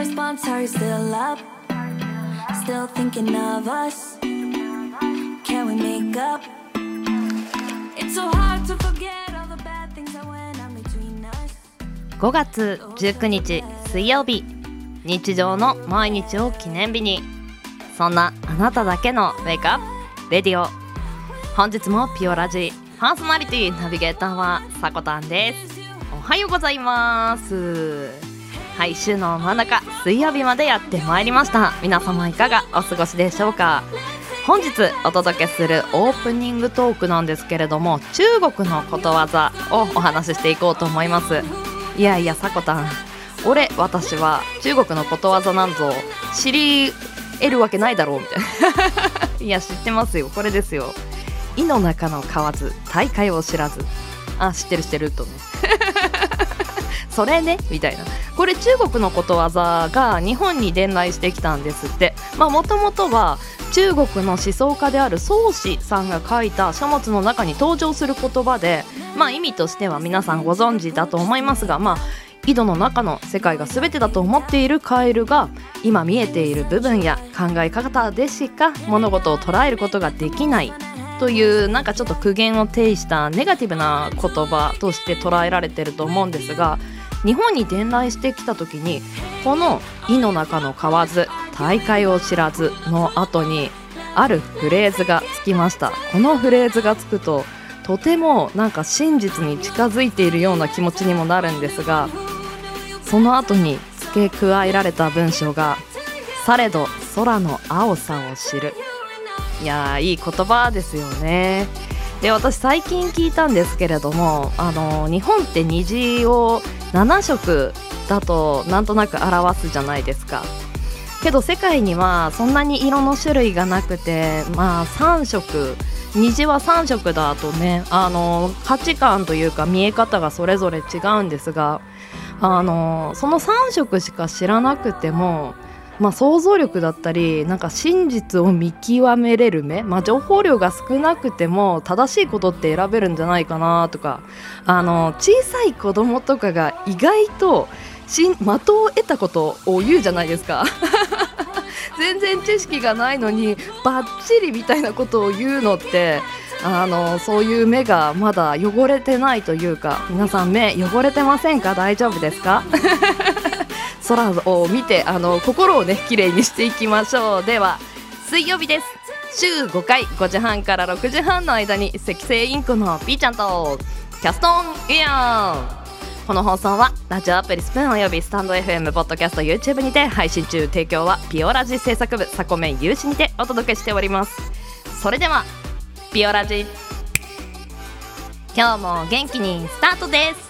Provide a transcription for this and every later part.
response, are you still up? Still thinking of us? Can we make up? It's so hard to forget all the bad things that went on between us. 5月19日水曜日日常の毎日を記念日にそんなあなただけのウェイクアップレディオ本日もピオラジパーソナリティナビゲーターはさこたんですおはようございますはい週の真ん中水曜日までやってまいりました。皆様いかがお過ごしでしょうか？本日お届けするオープニングトークなんですけれども中国のことわざをお話ししていこうと思います。いやいやさこたん。俺私は中国のことわざなんぞ知り得るわけないだろうみたいな。いや知ってますよ。これですよ。井の中の蛙大海を知らず。あ知ってる知ってるとね。それね？みたいな。これ中国のことわざが日本に伝来してきたんですって。まあもともとは中国の思想家である宗子さんが書いた書物の中に登場する言葉でまあ意味としては皆さんご存知だと思いますがまあ井戸の中の世界が全てだと思っているカエルが今見えている部分や考え方でしか物事を捉えることができないというなんかちょっと苦言を呈したネガティブな言葉として捉えられてると思うんですが日本に伝来してきた時にこの「井の中の蛙大海を知らず」の後にあるフレーズがつきました。このフレーズがつくととてもなんか真実に近づいているような気持ちにもなるんですがその後に付け加えられた文章が「されど空の青さを知る」いやーいい言葉ですよね。で私最近聞いたんですけれどもあの日本って虹を7色だとなんとなく表すじゃないですか。けど世界にはそんなに色の種類がなくてまあ3色。虹は3色だとねあの価値観というか見え方がそれぞれ違うんですがあのその3色しか知らなくても、まあ、想像力だったりなんか真実を見極めれる目、まあ、情報量が少なくても正しいことって選べるんじゃないかなとかあの小さい子供とかが意外とし的を得たことを言うじゃないですか。全然知識がないのにバッチリみたいなことを言うのってあのそういう目がまだ汚れてないというか皆さん目汚れてませんか？大丈夫ですか？空を見てあの心をね綺麗にしていきましょう。では水曜日です週5回5時半から6時半の間に赤星インコの B ちゃんとキャストオンイヤー。この放送はラジオアプリスプーンおよびスタンド FM ポッドキャスト YouTube にて配信中。提供はピオラジ制作部サコメン有志にてお届けしておりますそれではピオラジ。今日も元気にスタートです。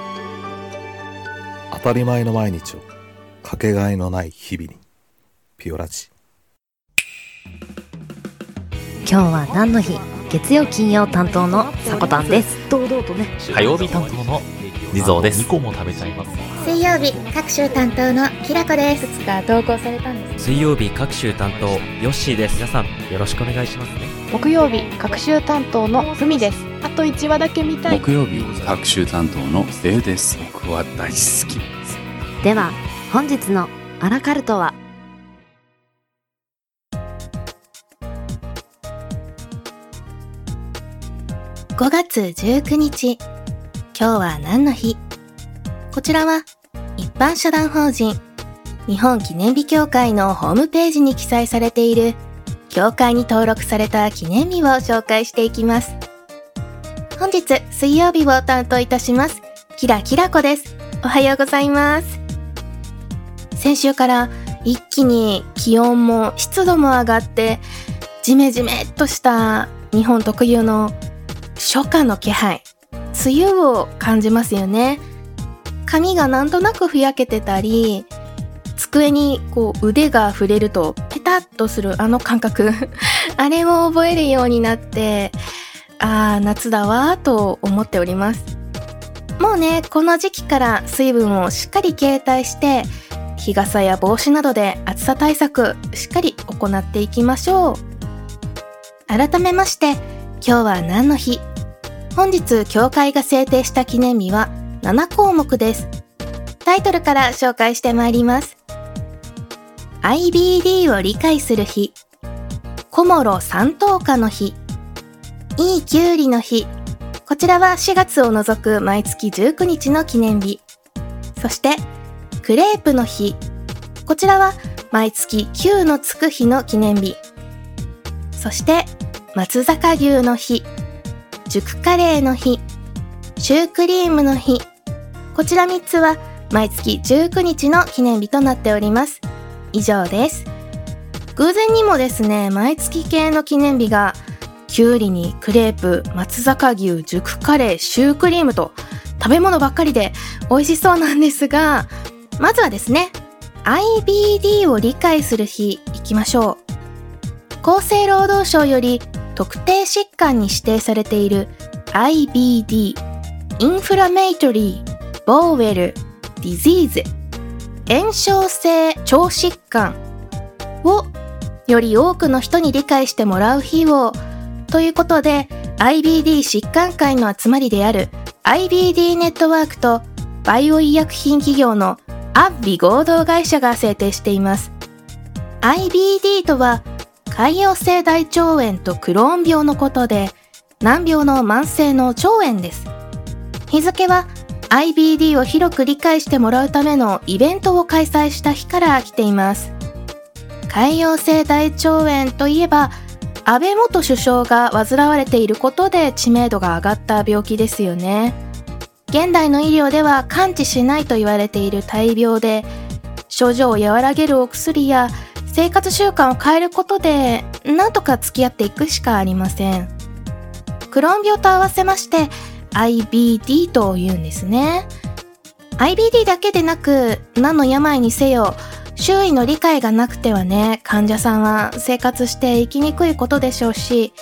たり前の毎日をかけがえのない日々にピオラジ。今日は何の日？月曜金曜担当のさこたんです。堂々とね。火曜日担当の地蔵です。2個も食べちゃいます。水曜日各週担当のきらこです。つか投稿されたんです水曜日各週担当ヨッシーです。皆さんよろしくお願いしますね。木曜日各週担当のふみです。あと1話だけ見たい。木曜日各週担当のレイです。僕は大好き。では本日のアラカルトは？5月19日今日は何の日？こちらは一般社団法人日本記念日協会のホームページに記載されている協会に登録された記念日を紹介していきます。本日水曜日を担当いたしますキラキラこです。おはようございます。先週から一気に気温も湿度も上がってジメジメっとした日本特有の初夏の気配梅雨を感じますよね。髪がなんとなくふやけてたり、机にこう腕が触れるとペタッとするあの感覚。あれを覚えるようになってああ夏だわと思っております。もうねこの時期から水分をしっかり携帯して日傘や帽子などで暑さ対策しっかり行っていきましょう。改めまして今日は何の日本日協会が制定した記念日は7項目です。タイトルから紹介してまいります。IBD を理解する日、小諸三等価の日、いいきゅうりの日、こちらは4月を除く毎月19日の記念日。そして、クレープの日、こちらは毎月9のつく日の記念日。そして、松坂牛の日、熟カレーの日、シュークリームの日、こちら3つは毎月19日の記念日となっております。以上です。偶然にもですね、毎月系の記念日が、きゅうりにクレープ、松坂牛、熟カレー、シュークリームと食べ物ばっかりで美味しそうなんですが、まずはですね、IBD を理解する日行きましょう。厚生労働省より特定疾患に指定されている IBD、 Inflammatory Bowel Disease 炎症性腸疾患をより多くの人に理解してもらう日をということで IBD 疾患会の集まりである IBD ネットワークとバイオ医薬品企業のアッビ合同会社が制定しています。IBD とは潰瘍性大腸炎とクローン病のことで難病の慢性の腸炎です日付は IBD を広く理解してもらうためのイベントを開催した日から来ています。潰瘍性大腸炎といえば、安倍元首相が患われていることで知名度が上がった病気ですよね。現代の医療では完治しないと言われている大病で、症状を和らげるお薬や生活習慣を変えることで、なんとか付き合っていくしかありません。クローン病と合わせまして、IBD と言うんですね。IBD だけでなく、何の病にせよ、周囲の理解がなくてはね、患者さんは生活していきにくいことでしょうし、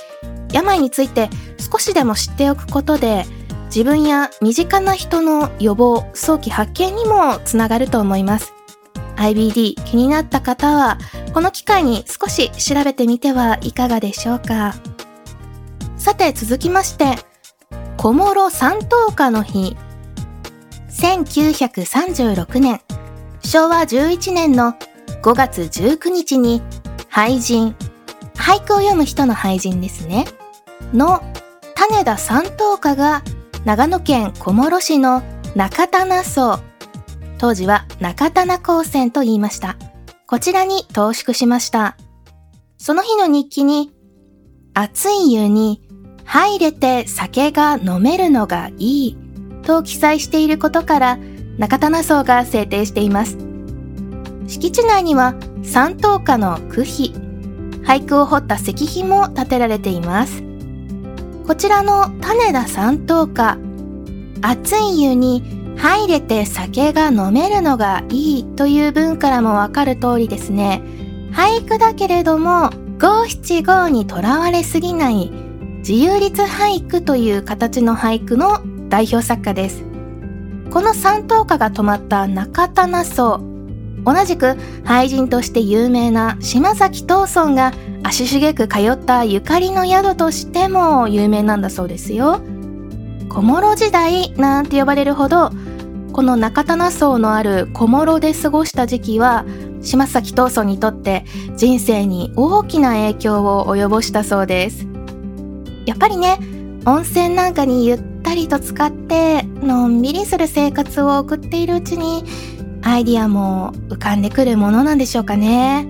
病について少しでも知っておくことで、自分や身近な人の予防、早期発見にもつながると思います。IBD 気になった方は、この機会に少し調べてみてはいかがでしょうか。さて続きまして、小諸三等家の日。1936年、昭和11年の5月19日に、俳人、俳句を読む人の俳人ですね、の種田三等家が長野県小諸市の中棚荘、当時は中棚高専と言いました。こちらに投縮しました。その日の日記に、熱い湯に入れて酒が飲めるのがいいと記載していることから中棚荘が制定しています。敷地内には三等家の区碑、俳句を彫った石碑も建てられています。こちらの種田三等家、熱い湯に入れて酒が飲めるのがいいという文からもわかる通りですね。俳句だけれども五七五にとらわれすぎない自由律俳句という形の俳句の代表作家です。この三等家が泊まった中棚荘、同じく俳人として有名な島崎藤村が足しげく通ったゆかりの宿としても有名なんだそうですよ。小諸時代なんて呼ばれるほど、この中棚荘のある小諸で過ごした時期は、島崎藤村にとって人生に大きな影響を及ぼしたそうです。やっぱりね、温泉なんかにゆったりと使ってのんびりする生活を送っているうちにアイディアも浮かんでくるものなんでしょうかね。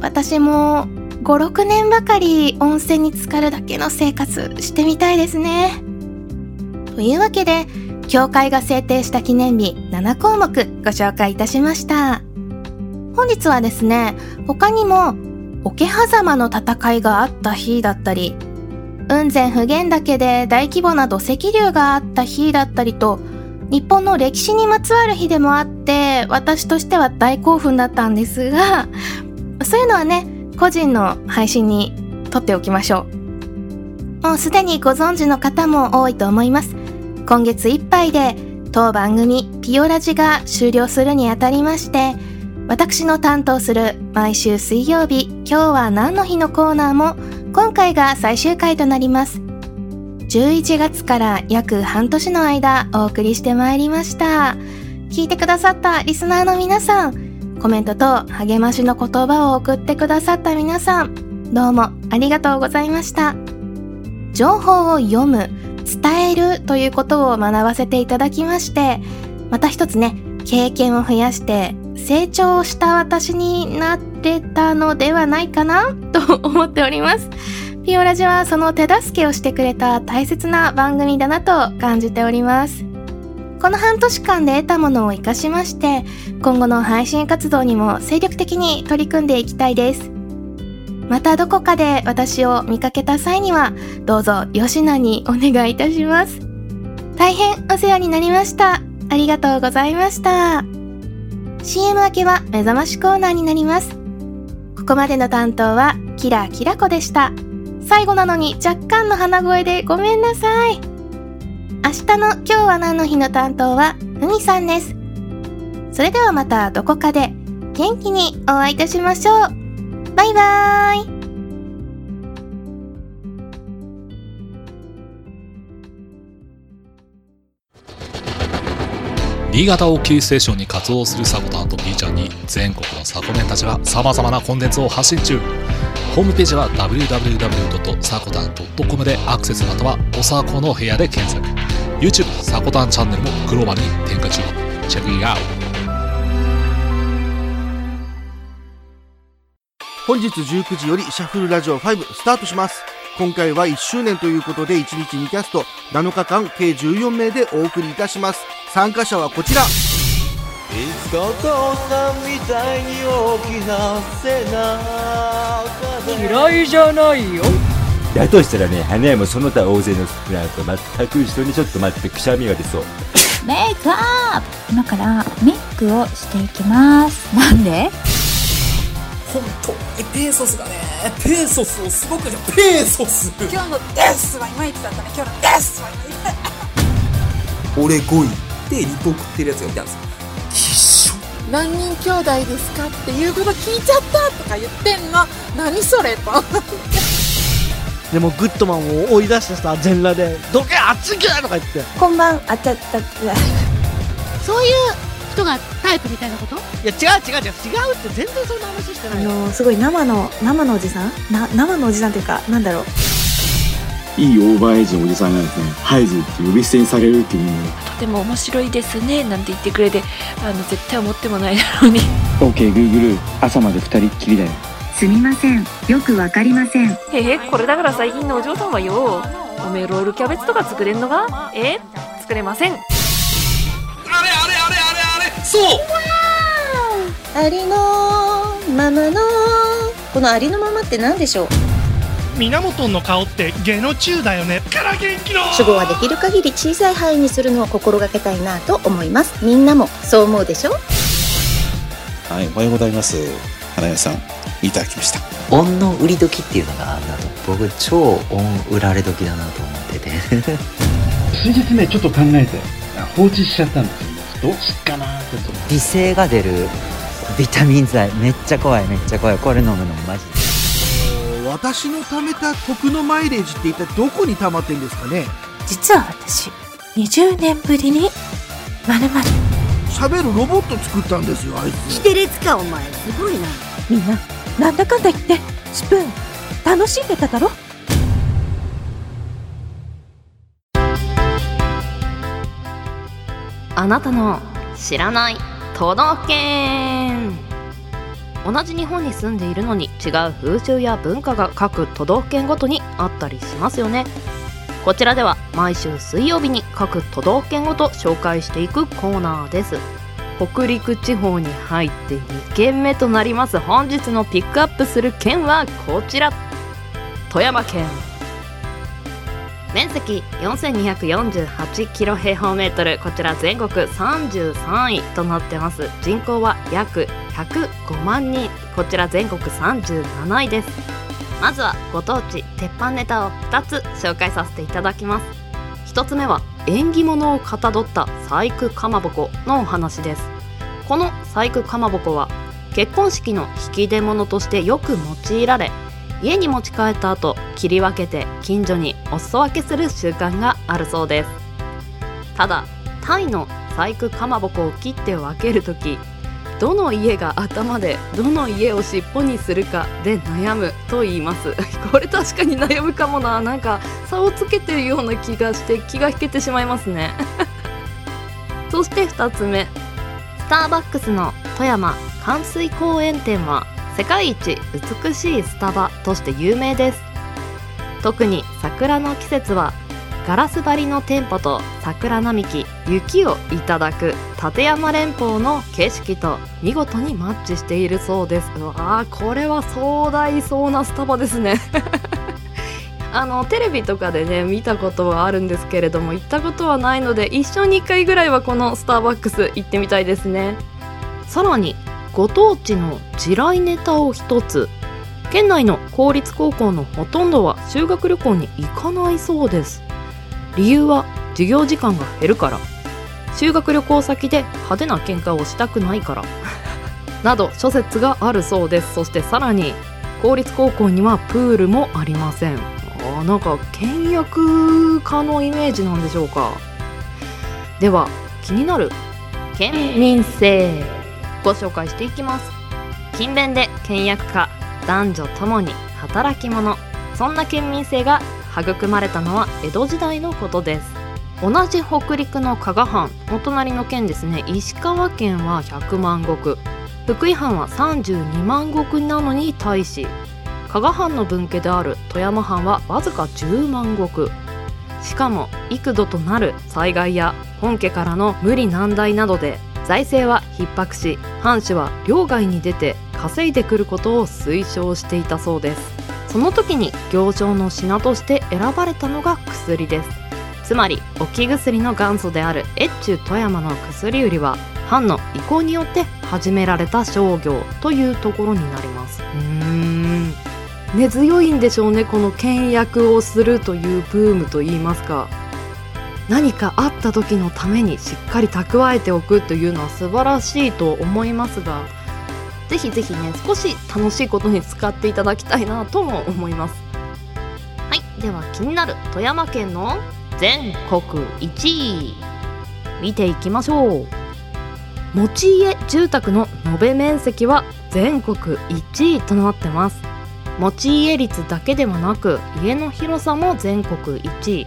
私も5、6年ばかり温泉に浸かるだけの生活してみたいですね。というわけで、協会が制定した記念日7項目ご紹介いたしました。本日はですね、他にも桶狭間の戦いがあった日だったり、雲仙普賢岳で大規模な土石流があった日だったりと、日本の歴史にまつわる日でもあって私としては大興奮だったんですがそういうのはね個人の配信に撮っておきましょうもうすでにご存知の方も多いと思います今月いっぱいで当番組ピオラジが終了するにあたりまして私の担当する毎週水曜日今日は何の日のコーナーも今回が最終回となります。11月から約半年の間お送りしてまいりました。聞いてくださったリスナーの皆さんコメントと励ましの言葉を送ってくださった皆さんどうもありがとうございました。情報を読む伝えるということを学ばせていただきましてまた一つね経験を増やして成長した私になってたのではないかなと 思っております。ピオラジはその手助けをしてくれた大切な番組だなと感じております。この半年間で得たものを活かしまして今後の配信活動にも精力的に取り組んでいきたいです。またどこかで私を見かけた際にはどうぞ吉野にお願いいたします。大変お世話になりました。ありがとうございました。CM 明けは目覚ましコーナーになります。ここまでの担当はキラキラ子でした。最後なのに若干の鼻声でごめんなさい。明日の今日は何の日の担当はふみさんです。それではまたどこかで元気にお会いいたしましょう。バイバーイ。新潟をキーステーションに活動するサコタンと B ちゃんに全国のサコメンたちが様々なコンテンツを発信中。ホームページは www.sakotan.com でアクセスまたはおさこの部屋で検索。YouTube サコタンチャンネルもグローバルに展開中。チェックイアウト。本日19時よりシャッフルラジオ5スタートします。今回は1周年ということで1日2キャスト7日間計14名でお送りいたします。参加者はこちら。いつかお父さんみたいに大きな背中嫌いじゃないよ。だとしたらね花屋もその他大勢のスプラウと全く一緒にちょっと待ってくしゃみが出そう。メイクアップ。今からメイクをしていきます。なんで？本当にペーソスがねペーソスをすごくねペーソス。今日のデスはいまいちだったね。今日のデスはいまいち俺5位ってリポ送ってるやつがいたんですよ。何人兄弟ですかっていうこと聞いちゃったとか言ってんの。何それと。でもグッドマンを追い出してさ全裸で「どけあっち行け!」とか言って。こんばんあちゃったそういう人がタイプみたいなこと？いや違う違う違う。違うって全然そんな話してない。あのー、すごい生の生のおじさん？な生のおじさんっていうかなんだろう？いいオーバーエイジのおじさんがですねハイズって呼び捨てにされるっていうのとても面白いですねなんて言ってくれてあの絶対思ってもないだろうに OKGoogle、朝まで二人っきりだよ。すみません。よくわかりません。えー、これだから最近のお嬢さんはよおめえロールキャベツとか作れんのがえ？ー、作れませんそう。ありのままのこのありのままって何でしょう？源の顔ってゲノチューだよね。から元気の主語はできる限り小さい範囲にするのを心がけたいなと思います。みんなも。そう思うでしょ？はいおはようございます。花屋さん。いただきました。恩の売り時っていうのがあんだと僕超恩売られ時だなと思ってて。数日ねちょっと考えて放置しちゃったんですよ。ねどうしっかなって美声が出るビタミン剤。めっちゃ怖いめっちゃ怖い。これ飲むのマジで。私の貯めた徳のマイレージって一体どこに溜まってんですかね？実は私20年ぶりにまるまる。喋るロボット作ったんですよあいつ。キテレツかお前。すごいな。みんななんだかんだ言ってスプーン楽しんでただろ？あなたの知らない都道府県。同じ日本に住んでいるのに違う風習や文化が各都道府県ごとにあったりしますよね。こちらでは毎週水曜日に各都道府県ごと紹介していくコーナーです。北陸地方に入って2県目となります本日のピックアップする県はこちら。富山県。面積4248キロ平方メートル。こちら全国33位となってます。人口は約105万人。こちら全国37位です。まずはご当地鉄板ネタを2つ紹介させていただきます。1つ目は縁起物をかたどった細工かまぼこのお話です。この細工かまぼこは結婚式の引き出物としてよく用いられ家に持ち帰った後切り分けて近所にお裾分けする習慣があるそうです。ただタイの細工かまぼこを切って分ける時どの家が頭でどの家を尻尾にするかで悩むと言います。これ確かに悩むかもな。なんか差をつけてるような気がして気が引けてしまいますね。そして2つ目。スターバックスの富山関水公園店は世界一美しいスタバとして有名です。特に桜の季節はガラス張りの店舗と桜並木雪をいただく立山連峰の景色と見事にマッチしているそうです。うわーこれは壮大そうなスタバですね。あのテレビとかでね見たことはあるんですけれども行ったことはないので一生に1回ぐらいはこのスターバックス行ってみたいですね。さらにご当地の地雷ネタを一つ。県内の公立高校のほとんどは修学旅行に行かないそうです。理由は授業時間が減るから。修学旅行先で派手な喧嘩をしたくないから。など諸説があるそうです。そしてさらに公立高校にはプールもありません。あなんか倹約家のイメージなんでしょうか。では気になる。県民性。ご紹介していきます。勤勉で倹約家男女ともに働き者。そんな県民性が育まれたのは江戸時代のことです。同じ北陸の加賀藩お隣の県ですね。石川県は100万石。福井藩は32万石なのに対し加賀藩の分家である富山藩はわずか10万石。しかも幾度となる災害や本家からの無理難題などで財政は逼迫し藩主は領外に出て稼いでくることを推奨していたそうです。その時に行商の品として選ばれたのが薬です。つまり置き薬の元祖である越中富山の薬売りは藩の意向によって始められた商業というところになります。うーん。根強いんでしょうねこの倹約をするというブームといいますか何かあった時のためにしっかり蓄えておくというのは素晴らしいと思いますがぜひぜひね少し楽しいことに使っていただきたいなとも思います。はいでは気になる富山県の全国1位見ていきましょう。持ち家住宅の延べ面積は全国1位となってます。持ち家率だけではなく家の広さも全国1位。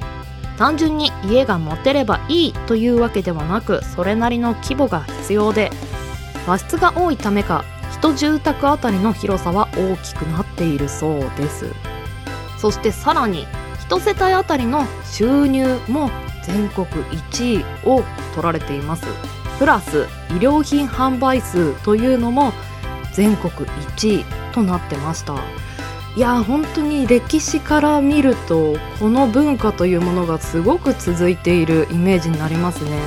単純に家が持てればいいというわけではなくそれなりの規模が必要で和室が多いためか一住宅あたりの広さは大きくなっているそうです。そしてさらに一世帯あたりの収入も全国1位を取られています。プラス衣料品販売数というのも全国1位となってました。いや本当に歴史から見るとこの文化というものがすごく続いているイメージになりますね。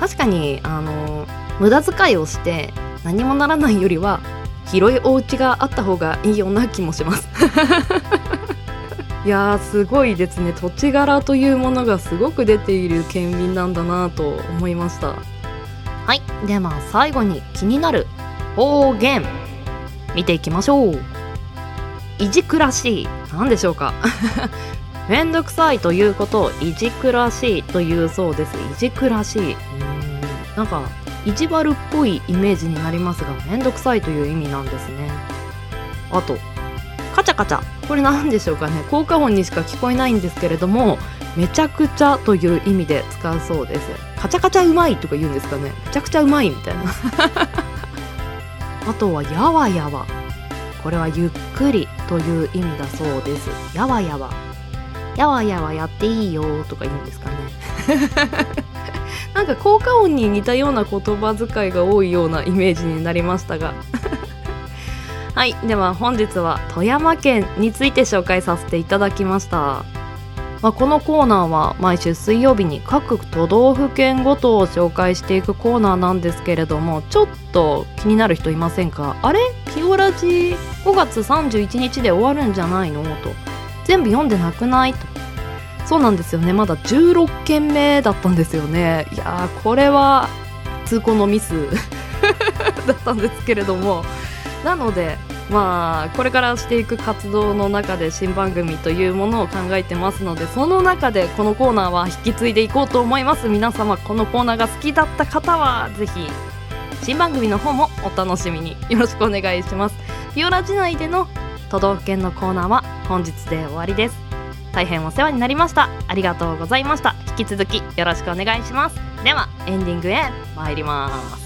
確かにあの無駄遣いをして何もならないよりは広いお家があった方がいいような気もします。いやーすごいですね。土地柄というものがすごく出ている県民なんだなと思いました。はい。では最後に気になる方言見ていきましょう。いじくらしい。何でしょうか。めんどくさいということをいじくらしいというそうです。いじくらしい。うーん。なんか意地悪っぽいイメージになりますがめんどくさいという意味なんですね。あとカチャカチャ。これ何でしょうかね。効果音にしか聞こえないんですけれどもめちゃくちゃという意味で使うそうです。カチャカチャうまいとか言うんですかね。めちゃくちゃうまいみたいな。あとはやわやわ。これはゆっくりという意味だそうです。やわやわ。やわやわやっていいよとか言うんですかね。なんか効果音に似たような言葉遣いが多いようなイメージになりましたが。はい。では本日は富山県について紹介させていただきました。まあ、このコーナーは毎週水曜日に各都道府県ごとを紹介していくコーナーなんですけれどもちょっと気になる人いませんか？あれ？ピオラジ5月31日で終わるんじゃないの？と。全部読んでなくない？と。そうなんですよね。まだ16件目だったんですよね。いやーこれは通行のミス だったんですけれども。なのでまあこれからしていく活動の中で新番組というものを考えてますのでその中でこのコーナーは引き継いでいこうと思います。皆様このコーナーが好きだった方はぜひ新番組の方もお楽しみに。よろしくお願いします。ピオラ時内での都道府県のコーナーは本日で終わりです。大変お世話になりました。ありがとうございました。引き続きよろしくお願いします。ではエンディングへ参ります。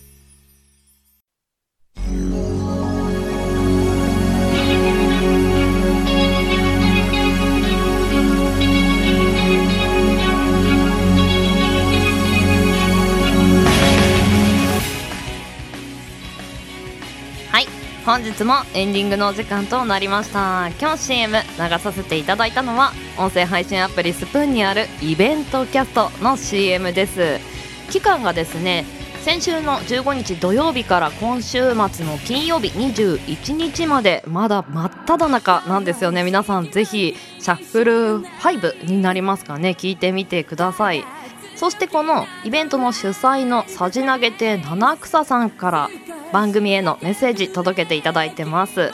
本日もエンディングのお時間となりました。今日 CM 流させていただいたのは音声配信アプリスプーンにあるイベントキャストの CM です。期間がですね先週の15日土曜日から今週末の金曜日21日までまだ真っ只中なんですよね。皆さんぜひシャッフル5になりますかね。聞いてみてください。そしてこのイベントの主催のさじ投げて七草さんから番組へのメッセージ届けていただいてます。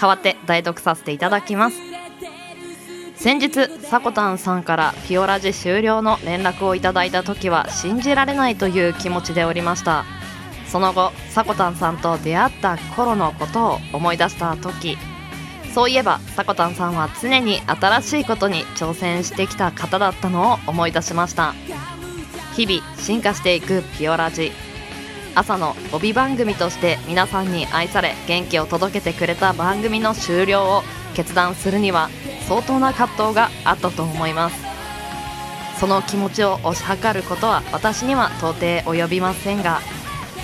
代わって代読させていただきます。先日さこたんさんからピオラジ終了の連絡をいただいた時は信じられないという気持ちでおりました。その後さこたんさんと出会った頃のことを思い出した時。そういえばさこたんさんは常に新しいことに挑戦してきた方だったのを思い出しました。日々進化していくピオラジ。朝の帯番組として皆さんに愛され元気を届けてくれた番組の終了を決断するには相当な葛藤があったと思います。その気持ちを推し量ることは私には到底及びませんが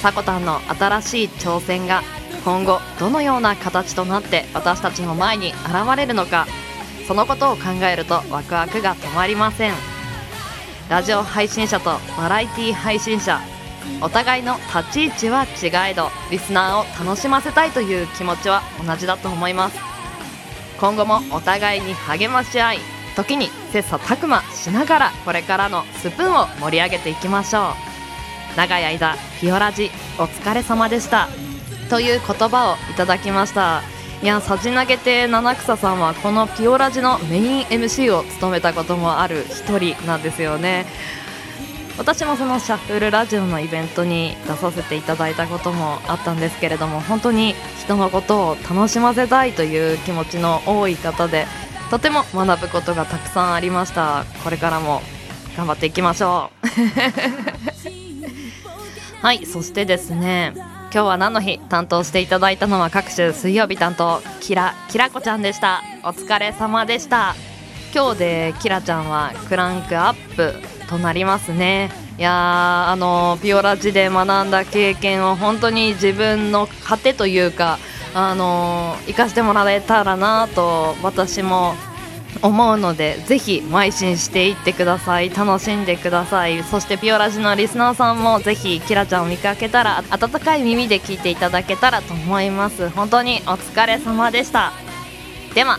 さこたんの新しい挑戦が今後どのような形となって私たちの前に現れるのかそのことを考えるとワクワクが止まりません。ラジオ配信者とバラエティ配信者お互いの立ち位置は違えどリスナーを楽しませたいという気持ちは同じだと思います。今後もお互いに励まし合い時に切磋琢磨しながらこれからのスプーンを盛り上げていきましょう。長い間ピオラジお疲れ様でした。という言葉をいただきました。いやさじ投げて七草さんはこのピオラジのメイン MC を務めたこともある一人なんですよね。私もそのシャッフルラジオのイベントに出させていただいたこともあったんですけれども本当に人のことを楽しませたいという気持ちの多い方でとても学ぶことがたくさんありました。これからも頑張っていきましょう。はいそしてですね今日は何の日担当していただいたのは各種水曜日担当キラキラこちゃんでした。お疲れ様でした。今日でキラちゃんはクランクアップ。となりますね。いやあのピオラジで学んだ経験を本当に自分の糧というかあの生かしてもらえたらなと私も思うのでぜひ邁進していってください。楽しんでください。そしてピオラジのリスナーさんもぜひキラちゃんを見かけたら温かい耳で聞いていただけたらと思います。本当にお疲れ様でした。では。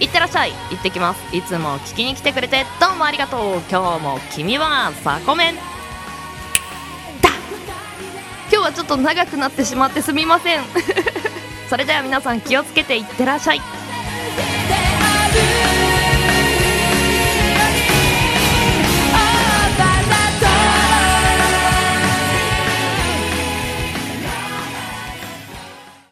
いってらっしゃい。行ってきます。いつも聞きに来てくれてどうもありがとう。今日も君はさこめんだ。今日はちょっと長くなってしまってすみません。それでは皆さん気をつけていってらっしゃい「